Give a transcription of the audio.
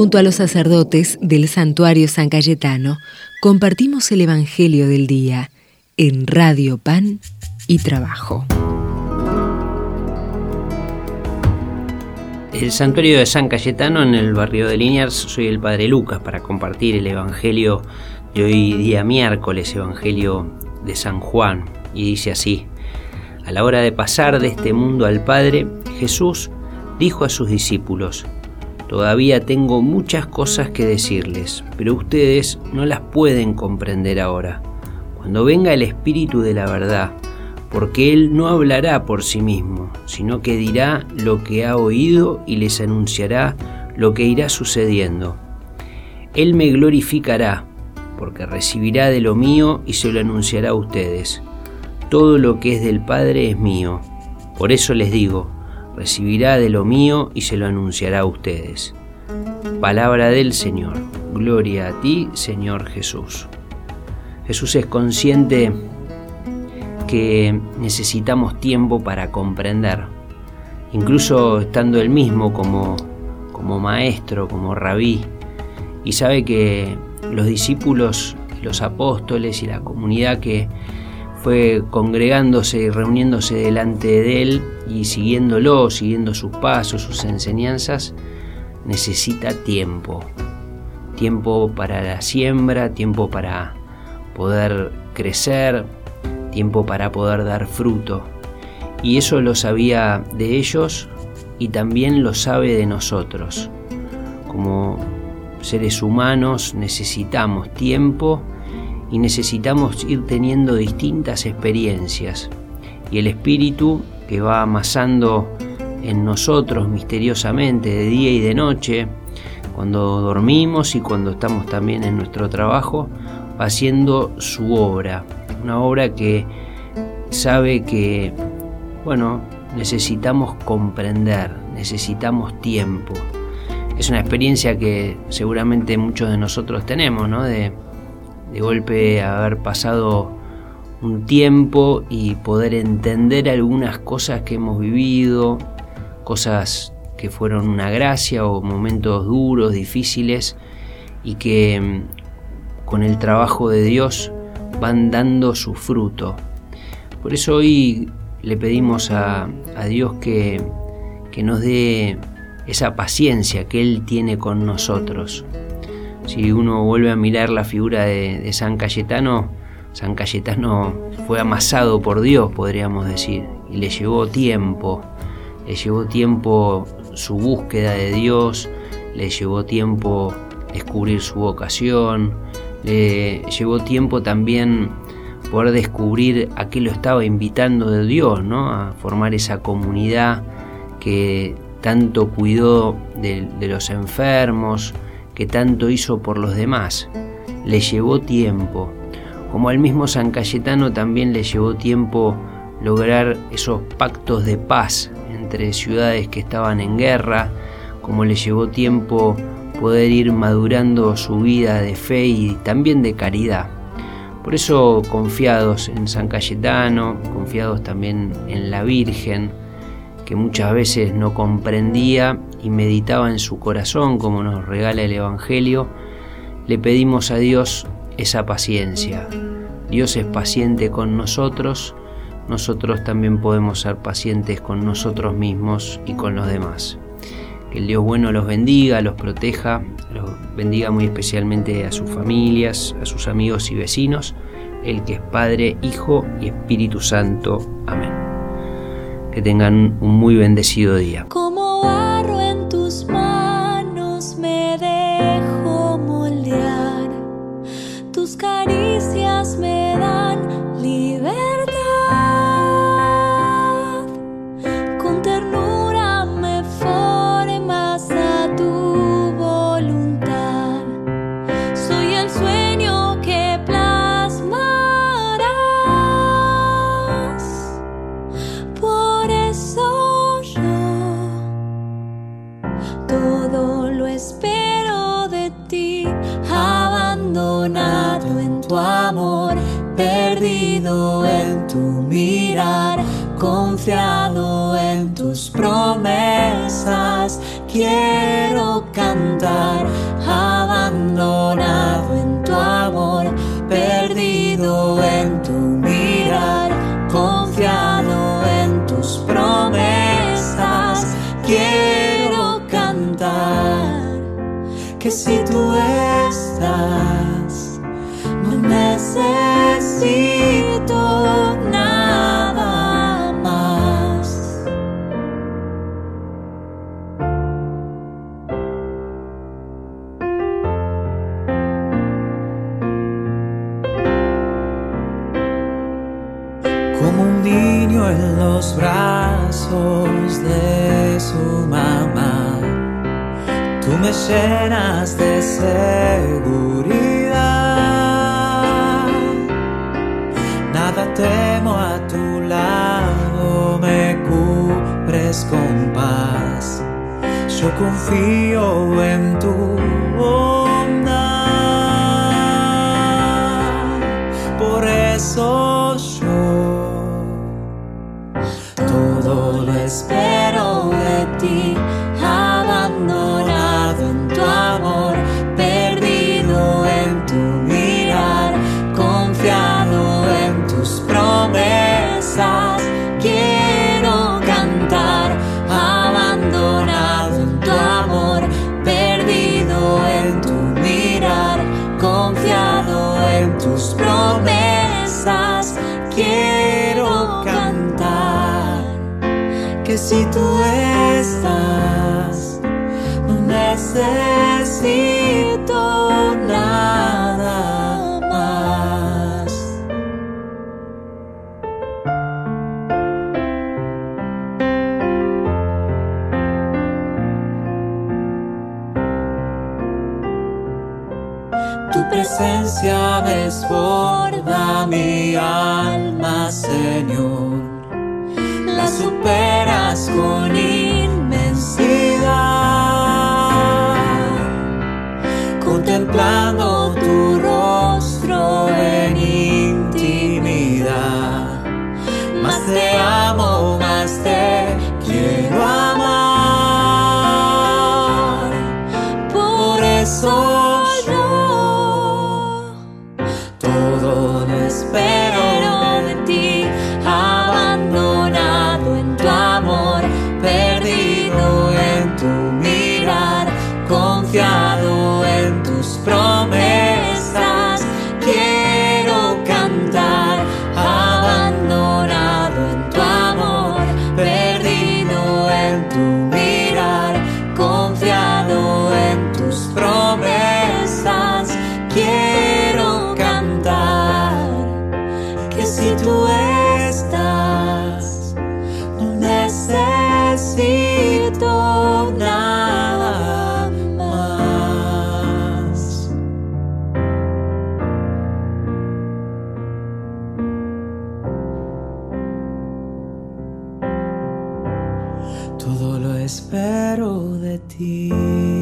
Junto a los sacerdotes del santuario San Cayetano, compartimos el Evangelio del Día en Radio Pan y Trabajo. El santuario de San Cayetano en el barrio de Liniers, soy el Padre Lucas para compartir el Evangelio de hoy día miércoles, Evangelio de San Juan, y dice así, a la hora de pasar de este mundo al Padre, Jesús dijo a sus discípulos, Todavía tengo muchas cosas que decirles, pero ustedes no las pueden comprender ahora. Cuando venga el Espíritu de la verdad, porque Él no hablará por sí mismo, sino que dirá lo que ha oído y les anunciará lo que irá sucediendo. Él me glorificará, porque recibirá de lo mío y se lo anunciará a ustedes. Todo lo que es del Padre es mío. Por eso les digo, recibirá de lo mío y se lo anunciará a ustedes. Palabra del Señor. Gloria a ti, Señor Jesús. Jesús es consciente que necesitamos tiempo para comprender, incluso estando él mismo como, como maestro, como rabí, y sabe que los discípulos, los apóstoles y la comunidad que fue congregándose y reuniéndose delante de él y siguiéndolo, siguiendo sus pasos, sus enseñanzas, necesita tiempo. Tiempo para la siembra, tiempo para poder crecer, tiempo para poder dar fruto. Y eso lo sabía de ellos y también lo sabe de nosotros. Como seres humanos necesitamos tiempo y necesitamos ir teniendo distintas experiencias. Y el Espíritu que va amasando en nosotros misteriosamente de día y de noche, cuando dormimos y cuando estamos también en nuestro trabajo, va haciendo su obra. Una obra que sabe que, bueno, necesitamos comprender, necesitamos tiempo. Es una experiencia que seguramente muchos de nosotros tenemos, ¿no? De, de golpe haber pasado un tiempo y poder entender algunas cosas que hemos vivido, cosas que fueron una gracia o momentos duros, difíciles y que mm, con el trabajo de Dios van dando su fruto. Por eso hoy le pedimos a, Dios que, que nos dé esa paciencia que Él tiene con nosotros si uno vuelve a mirar la figura de, San Cayetano, San Cayetano fue amasado por Dios, podríamos decir, y le llevó tiempo, le llevó tiempo su búsqueda de Dios, le llevó tiempo descubrir su vocación, le llevó tiempo también poder descubrir a qué lo estaba invitando de Dios, ¿no? a formar esa comunidad que tanto cuidó de los enfermos, que tanto hizo por los demás. Le llevó tiempo, como al mismo San Cayetano también le llevó tiempo lograr esos pactos de paz entre ciudades que estaban en guerra, como le llevó tiempo poder ir madurando su vida de fe y también de caridad. Por eso confiados en San Cayetano, confiados también en la Virgen, que muchas veces no comprendía y meditaba en su corazón como nos regala el Evangelio, le pedimos a Dios esa paciencia. Dios es paciente con nosotros, nosotros también podemos ser pacientes con nosotros mismos y con los demás. Que el Dios bueno los bendiga, los proteja, los bendiga muy especialmente a sus familias, a sus amigos y vecinos, el que es Padre, Hijo y Espíritu Santo. Amén. Que tengan un muy bendecido día. tu amor, perdido en tu mirar, confiado en tus promesas. Quiero cantar, abandonado en tu amor, perdido en tu mirar un niño en los brazos de su mamá. Tú me llenas de seguridad. Nada temo a tu lado, me cubres con paz. Yo confío en tu bondad. Por eso space. Tu presencia desborda mi alma, Señor. La superas con inmensidad, contemplando tu espero de ti.